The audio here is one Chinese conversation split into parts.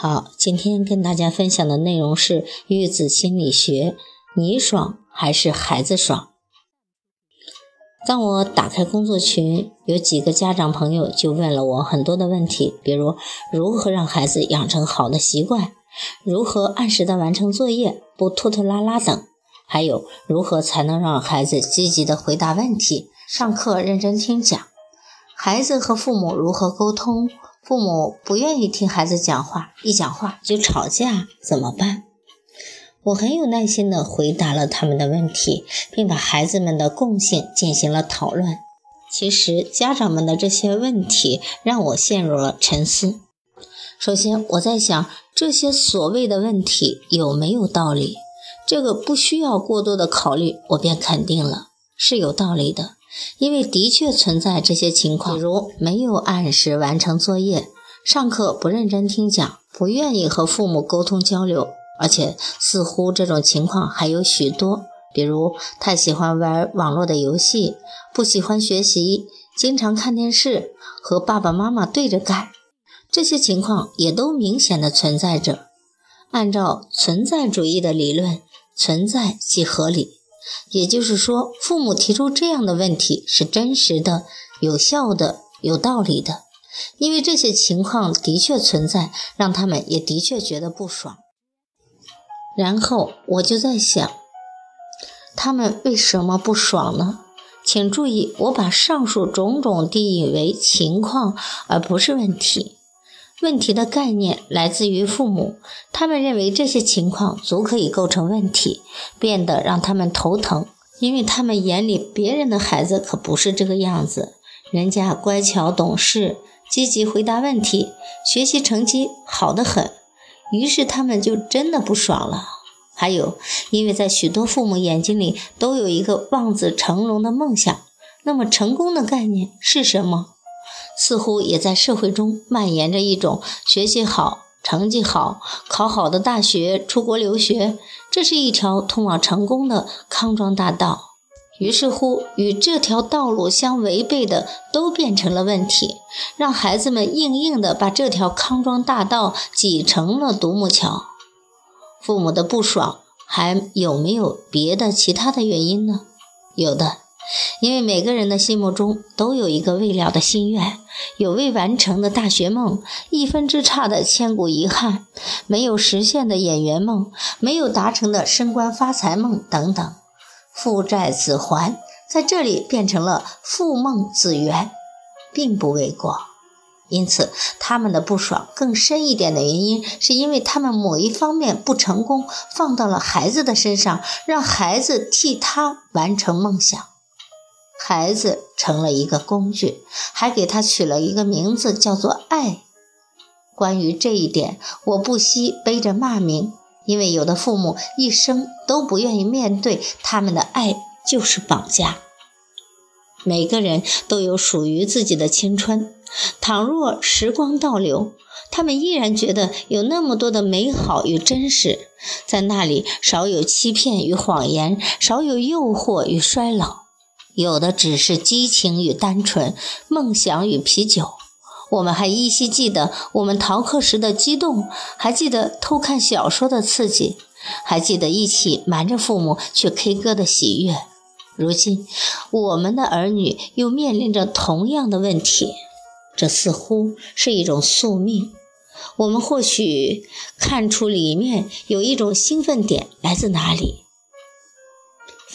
好，今天跟大家分享的内容是育子心理学，你爽还是孩子爽？当我打开工作群，有几个家长朋友就问了我很多的问题，比如如何让孩子养成好的习惯，如何按时的完成作业，不拖拖拉拉等，还有如何才能让孩子积极的回答问题，上课认真听讲，孩子和父母如何沟通？父母不愿意听孩子讲话，一讲话就吵架，怎么办？我很有耐心地回答了他们的问题，并把孩子们的共性进行了讨论。其实，家长们的这些问题让我陷入了沉思。首先，我在想这些所谓的问题有没有道理？这个不需要过多的考虑，我便肯定了是有道理的。因为的确存在这些情况，比如没有按时完成作业，上课不认真听讲，不愿意和父母沟通交流，而且似乎这种情况还有许多，比如太喜欢玩网络的游戏，不喜欢学习，经常看电视，和爸爸妈妈对着干，这些情况也都明显的存在着。按照存在主义的理论，存在即合理。也就是说，父母提出这样的问题是真实的、有效的、有道理的，因为这些情况的确存在，让他们也的确觉得不爽。然后我就在想，他们为什么不爽呢？请注意，我把上述种种定义为情况，而不是问题。问题的概念来自于父母，他们认为这些情况足可以构成问题，变得让他们头疼，因为他们眼里别人的孩子可不是这个样子，人家乖巧懂事，积极回答问题，学习成绩好得很，于是他们就真的不爽了。还有，因为在许多父母眼睛里都有一个望子成龙的梦想，那么成功的概念是什么？似乎也在社会中蔓延着一种学习好、成绩好、考好的大学、出国留学，这是一条通往成功的康庄大道。于是乎，与这条道路相违背的都变成了问题，让孩子们硬硬的把这条康庄大道挤成了独木桥。父母的不爽还有没有别的其他的原因呢？有的。因为每个人的心目中都有一个未了的心愿，有未完成的大学梦，一分之差的千古遗憾，没有实现的演员梦，没有达成的升官发财梦等等，父债子还，在这里变成了父梦子圆，并不为过。因此，他们的不爽更深一点的原因，是因为他们某一方面不成功，放到了孩子的身上，让孩子替他完成梦想。孩子成了一个工具，还给他取了一个名字，叫做爱。关于这一点，我不惜背着骂名，因为有的父母一生都不愿意面对他们的爱就是绑架。每个人都有属于自己的青春，倘若时光倒流，他们依然觉得有那么多的美好与真实，在那里少有欺骗与谎言，少有诱惑与衰老。有的只是激情与单纯，梦想与啤酒。我们还依稀记得我们逃课时的激动，还记得偷看小说的刺激，还记得一起瞒着父母去 K 歌的喜悦。如今，我们的儿女又面临着同样的问题，这似乎是一种宿命。我们或许看出里面有一种兴奋点来自哪里？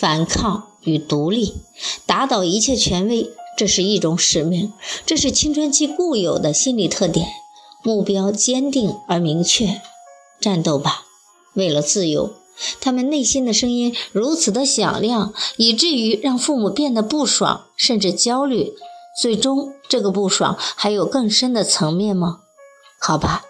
反抗。与独立，打倒一切权威，这是一种使命，这是青春期固有的心理特点。目标坚定而明确，战斗吧，为了自由。他们内心的声音如此的响亮，以至于让父母变得不爽，甚至焦虑。最终，这个不爽还有更深的层面吗？好吧，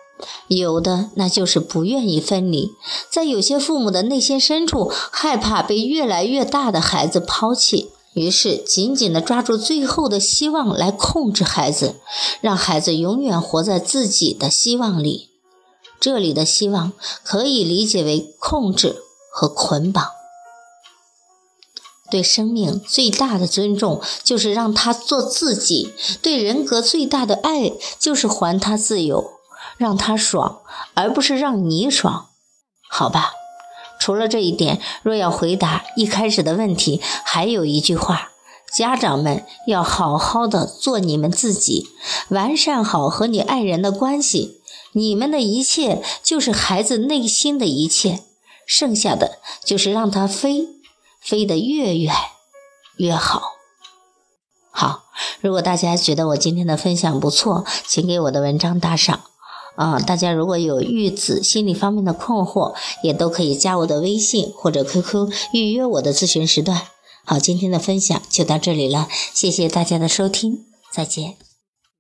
有的那就是不愿意分离，在有些父母的内心深处，害怕被越来越大的孩子抛弃，于是紧紧地抓住最后的希望来控制孩子，让孩子永远活在自己的希望里。这里的希望可以理解为控制和捆绑。对生命最大的尊重，就是让他做自己；对人格最大的爱，就是还他自由。让他爽，而不是让你爽，好吧？除了这一点，若要回答一开始的问题，还有一句话：家长们要好好的做你们自己，完善好和你爱人的关系。你们的一切就是孩子内心的一切，剩下的就是让他飞，飞得越远越好。好，如果大家觉得我今天的分享不错，请给我的文章打赏。啊，大家如果有育子心理方面的困惑，也都可以加我的微信或者 QQ 预约我的咨询时段。好，今天的分享就到这里了，谢谢大家的收听，再见。